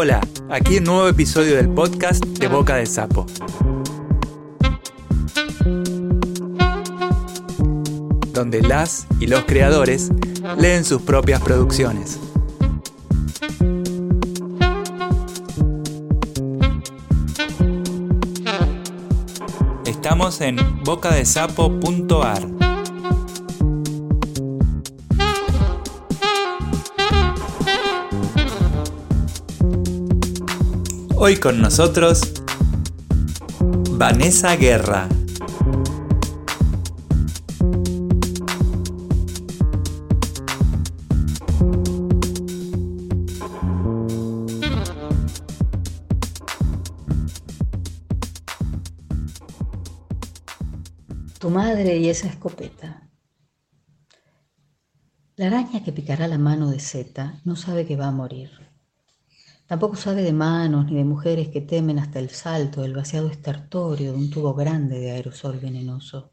Hola, aquí un nuevo episodio del podcast de Boca de Sapo. Donde las y los creadores leen sus propias producciones. Estamos en bocadesapo.ar. Hoy con nosotros Vanessa Guerra. Tu madre y esa escopeta. La araña que picará la mano de Zeta no sabe que va a morir. Tampoco sabe de manos ni de mujeres que temen hasta el salto del vaciado estertorio de un tubo grande de aerosol venenoso.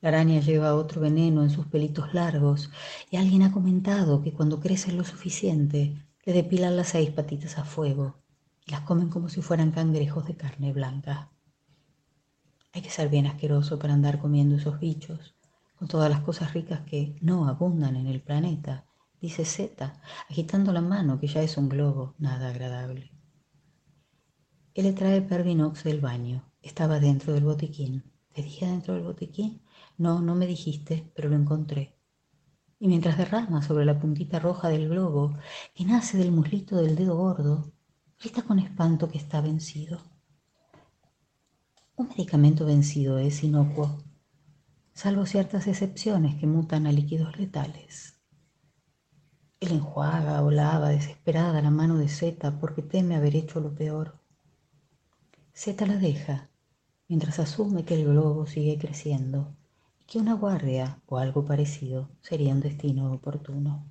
La araña lleva otro veneno en sus pelitos largos y alguien ha comentado que cuando crecen lo suficiente le depilan las seis patitas a fuego y las comen como si fueran cangrejos de carne blanca. Hay que ser bien asqueroso para andar comiendo esos bichos, con todas las cosas ricas que no abundan en el planeta, dice Z, agitando la mano que ya es un globo, nada agradable. Él le trae Pervinox del baño. Estaba dentro del botiquín. ¿Te dije dentro del botiquín? No, no me dijiste, pero lo encontré. Y mientras derrama sobre la puntita roja del globo, que nace del muslito del dedo gordo, grita con espanto que está vencido. Un medicamento vencido es inocuo, salvo ciertas excepciones que mutan a líquidos letales. Él enjuaga o lava desesperada la mano de Zeta porque teme haber hecho lo peor. Zeta la deja, mientras asume que el globo sigue creciendo y que una guardia o algo parecido sería un destino oportuno.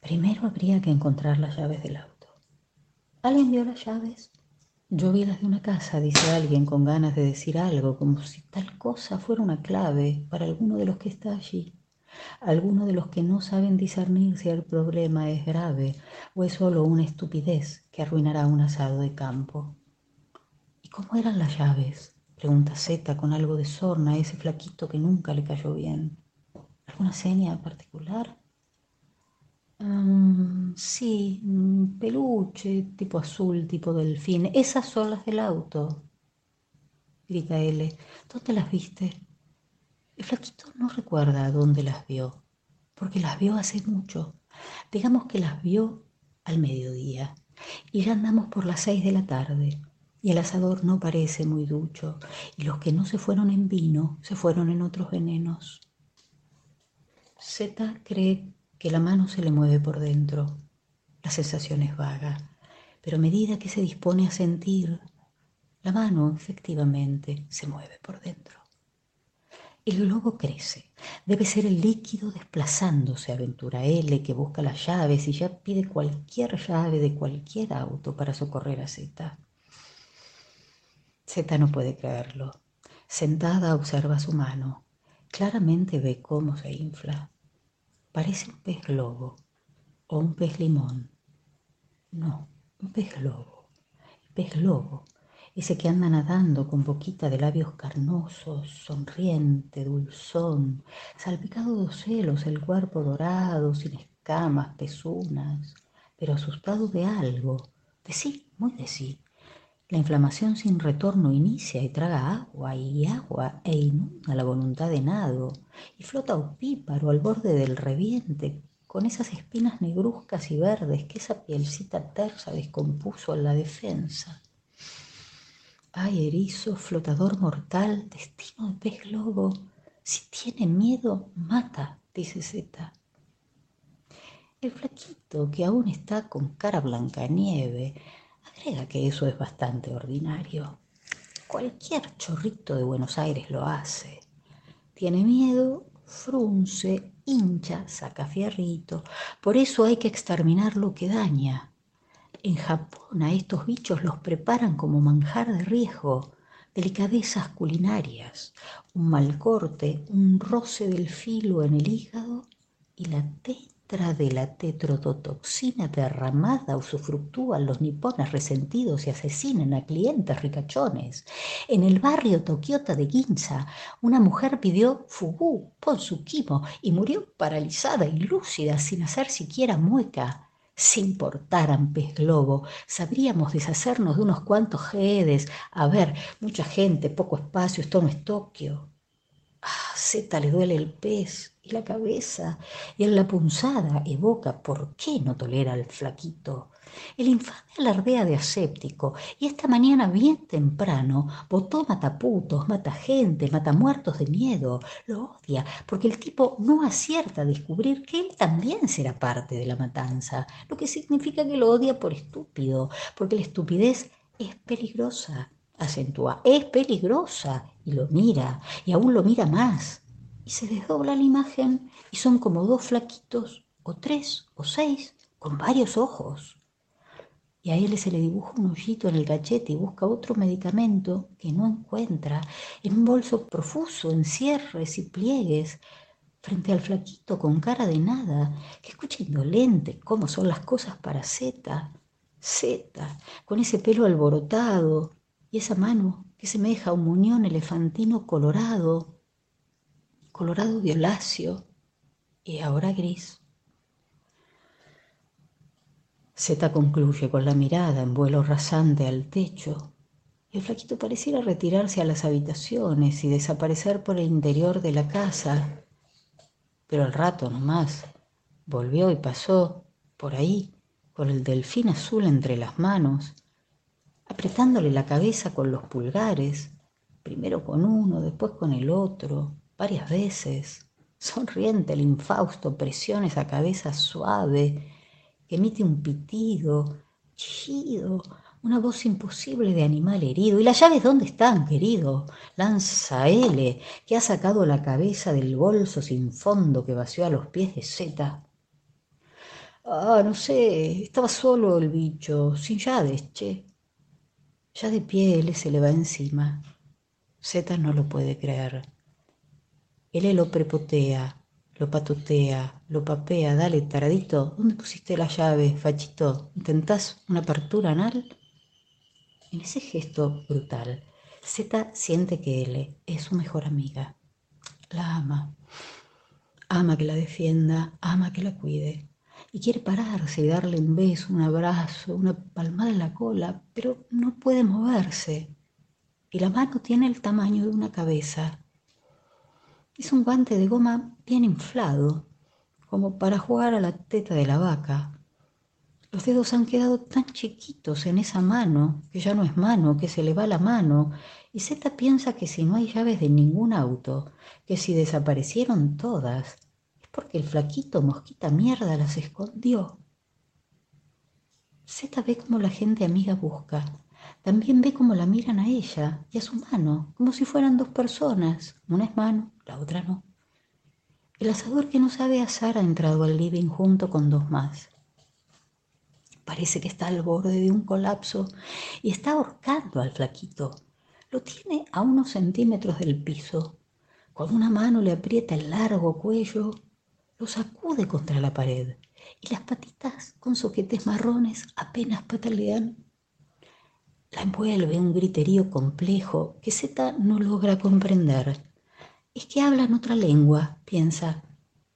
Primero habría que encontrar las llaves del auto. ¿Alguien vio las llaves? Yo vi las de una casa, dice alguien con ganas de decir algo, como si tal cosa fuera una clave para alguno de los que está allí, alguno de los que no saben discernir si el problema es grave o es solo una estupidez que arruinará un asado de campo. ¿Y cómo eran las llaves? pregunta Zeta con algo de sorna a ese flaquito que nunca le cayó bien. ¿Alguna seña particular? Um, sí, peluche, tipo azul, tipo delfín. Esas son las del auto, grita L. ¿Dónde las viste? El flaquito no recuerda dónde las vio, porque las vio hace mucho. Digamos que las vio al mediodía y ya andamos por las seis de la tarde y el asador no parece muy ducho y los que no se fueron en vino se fueron en otros venenos. Z cree que la mano se le mueve por dentro. La sensación es vaga, pero a medida que se dispone a sentir, la mano efectivamente se mueve por dentro. El globo crece. Debe ser el líquido desplazándose, aventura L, que busca las llaves y ya pide cualquier llave de cualquier auto para socorrer a Z. Z no puede creerlo. Sentada observa su mano. Claramente ve cómo se infla. Parece un pez globo o un pez limón. No, un pez globo. Pez globo, ese que anda nadando con boquita de labios carnosos, sonriente, dulzón, salpicado de ocelos, el cuerpo dorado, sin escamas, pezunas, pero asustado de algo, de sí, muy de sí. La inflamación sin retorno inicia y traga agua y agua e inunda la voluntad de nado y flota opíparo al borde del reviente con esas espinas negruzcas y verdes que esa pielcita tersa descompuso en la defensa. Ay, erizo, flotador mortal, destino de pez globo, si tiene miedo, mata, dice Zeta. El flaquito, que aún está con cara blanca nieve, agrega que eso es bastante ordinario. Cualquier chorrito de Buenos Aires lo hace. Tiene miedo, frunce, hincha, saca fierrito. Por eso hay que exterminar lo que daña. En Japón a estos bichos los preparan como manjar de riesgo, delicadezas culinarias, un mal corte, un roce del filo en el hígado y la muestra de la tetrodotoxina derramada usufructúan los nipones resentidos y asesinan a clientes ricachones. En el barrio Tokiota de Ginza, una mujer pidió fugú, kimo y murió paralizada y lúcida sin hacer siquiera mueca. Si importaran pez globo, sabríamos deshacernos de unos cuantos jedes. A ver, mucha gente, poco espacio, esto no es Tokio. Ah, Z le duele el pez y la cabeza, y en la punzada evoca por qué no tolera al flaquito. El infame alardea de aséptico, y esta mañana bien temprano botó mataputos, mata gente, mata muertos de miedo. Lo odia, porque el tipo no acierta a descubrir que él también será parte de la matanza, lo que significa que lo odia por estúpido, porque la estupidez es peligrosa acentúa, es peligrosa, y lo mira, y aún lo mira más, y se desdobla la imagen, y son como dos flaquitos, o tres, o seis, con varios ojos. Y a él se le dibuja un hoyito en el cachete y busca otro medicamento que no encuentra, en un bolso profuso, en cierres y pliegues, frente al flaquito con cara de nada, que escucha indolente cómo son las cosas para Zeta, Zeta, con ese pelo alborotado, y esa mano que semeja a un muñón elefantino colorado, colorado violáceo y ahora gris. Zeta concluye con la mirada en vuelo rasante al techo y el flaquito pareciera retirarse a las habitaciones y desaparecer por el interior de la casa. Pero al rato nomás volvió y pasó por ahí con el delfín azul entre las manos apretándole la cabeza con los pulgares, primero con uno, después con el otro, varias veces. Sonriente el infausto presiona esa cabeza suave, emite un pitido, chillido, una voz imposible de animal herido. ¿Y las llaves dónde están, querido? Lanza L, que ha sacado la cabeza del bolso sin fondo que vació a los pies de Z. Ah, no sé, estaba solo el bicho, sin llaves, che. Ya de pie él se le va encima. Zeta no lo puede creer. Él lo prepotea, lo patotea, lo papea. Dale, taradito, ¿dónde pusiste la llave, fachito? ¿Intentás una apertura anal? En ese gesto brutal, Zeta siente que él es su mejor amiga. La ama. Ama que la defienda, ama que la cuide y quiere pararse y darle un beso, un abrazo, una palmada en la cola, pero no puede moverse. Y la mano tiene el tamaño de una cabeza. Es un guante de goma bien inflado, como para jugar a la teta de la vaca. Los dedos han quedado tan chiquitos en esa mano, que ya no es mano, que se le va la mano, y Zeta piensa que si no hay llaves de ningún auto, que si desaparecieron todas, porque el flaquito mosquita mierda las escondió. Zeta ve como la gente amiga busca. También ve cómo la miran a ella y a su mano, como si fueran dos personas. Una es mano, la otra no. El asador que no sabe asar ha entrado al living junto con dos más. Parece que está al borde de un colapso y está ahorcando al flaquito. Lo tiene a unos centímetros del piso. Con una mano le aprieta el largo cuello lo sacude contra la pared y las patitas con soquetes marrones apenas patalean. La envuelve un griterío complejo que Zeta no logra comprender. Es que hablan otra lengua, piensa,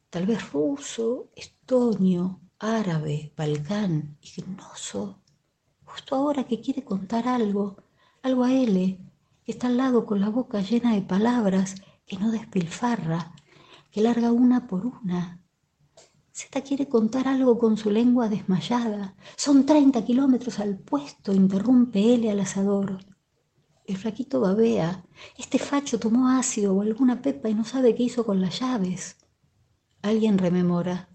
tal vez ruso, estonio, árabe, balcán, ignoso. Justo ahora que quiere contar algo, algo a él, que está al lado con la boca llena de palabras que no despilfarra, que larga una por una. Zeta quiere contar algo con su lengua desmayada. Son treinta kilómetros al puesto, interrumpe él al asador. El flaquito babea. Este facho tomó ácido o alguna pepa y no sabe qué hizo con las llaves. Alguien rememora.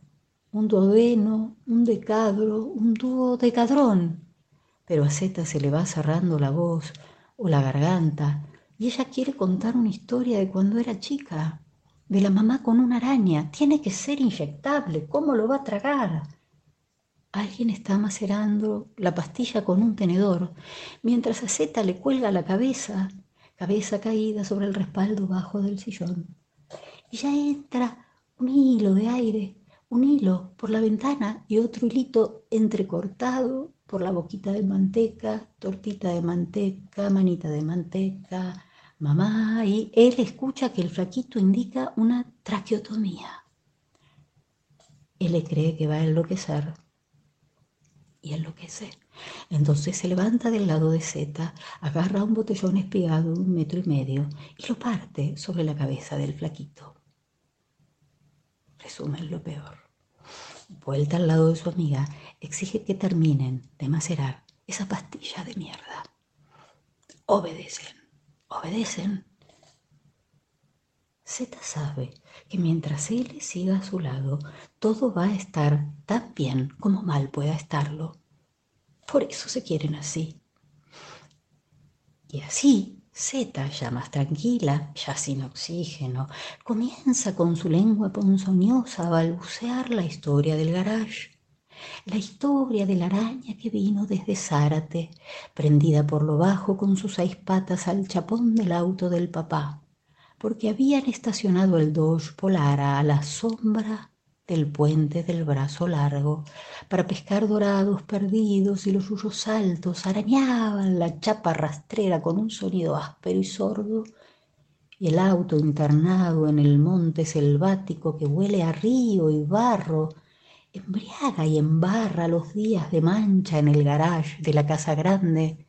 Un duodeno, un decadro, un duodecadrón. Pero a Zeta se le va cerrando la voz o la garganta y ella quiere contar una historia de cuando era chica de la mamá con una araña. Tiene que ser inyectable. ¿Cómo lo va a tragar? Alguien está macerando la pastilla con un tenedor, mientras a Zeta le cuelga la cabeza, cabeza caída sobre el respaldo bajo del sillón. Y ya entra un hilo de aire, un hilo por la ventana y otro hilito entrecortado por la boquita de manteca, tortita de manteca, manita de manteca, mamá, y él escucha que el flaquito indica una traqueotomía. Él le cree que va a enloquecer y enloquece. Entonces se levanta del lado de Z, agarra un botellón espigado de un metro y medio y lo parte sobre la cabeza del flaquito. Resumen lo peor. Vuelta al lado de su amiga, exige que terminen de macerar esa pastilla de mierda. Obedecen, obedecen. Z sabe que mientras él siga a su lado, todo va a estar tan bien como mal pueda estarlo. Por eso se quieren así. Y así Zeta, ya más tranquila, ya sin oxígeno, comienza con su lengua ponzoñosa a balbucear la historia del garage. La historia de la araña que vino desde Zárate, prendida por lo bajo con sus seis patas al chapón del auto del papá, porque habían estacionado el Dodge Polara a la sombra del puente del brazo largo para pescar dorados perdidos y los suyos altos arañaban la chapa rastrera con un sonido áspero y sordo y el auto internado en el monte selvático que huele a río y barro embriaga y embarra los días de mancha en el garage de la casa grande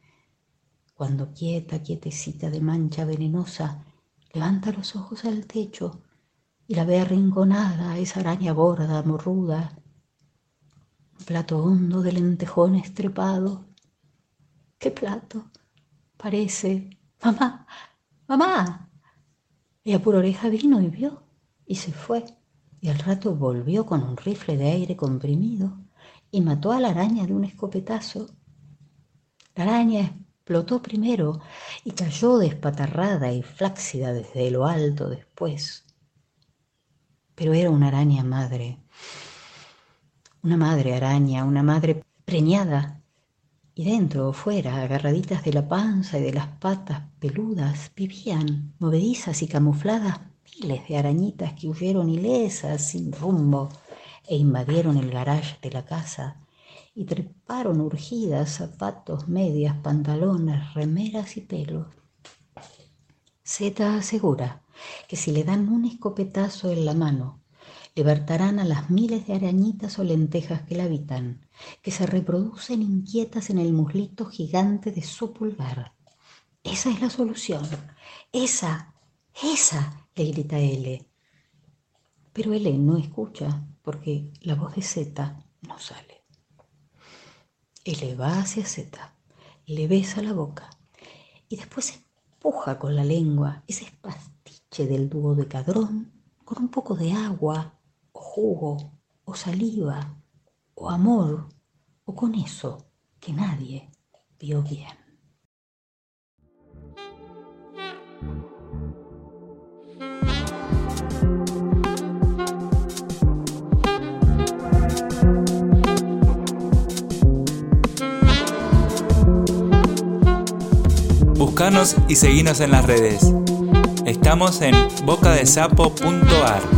cuando quieta, quietecita de mancha venenosa, levanta los ojos al techo y la ve arrinconada, esa araña gorda, morruda, un plato hondo de lentejón estrepado. ¿Qué plato? Parece. Mamá, mamá. Y a pura oreja vino y vio y se fue. Y al rato volvió con un rifle de aire comprimido y mató a la araña de un escopetazo. La araña explotó primero y cayó despatarrada y flácida desde lo alto después pero era una araña madre, una madre araña, una madre preñada, y dentro o fuera, agarraditas de la panza y de las patas peludas, vivían, movedizas y camufladas, miles de arañitas que huyeron ilesas, sin rumbo, e invadieron el garage de la casa y treparon urgidas zapatos, medias, pantalones, remeras y pelos. Zeta asegura que si le dan un escopetazo en la mano, libertarán a las miles de arañitas o lentejas que la habitan, que se reproducen inquietas en el muslito gigante de su pulgar. Esa es la solución. Esa, esa, le grita L. Pero L no escucha porque la voz de Z no sale. L va hacia Z, le besa la boca y después empuja con la lengua ese pastiche del dúo de cadrón con un poco de agua o jugo o saliva o amor o con eso que nadie vio bien. Y seguinos en las redes. Estamos en bocadesapo.ar.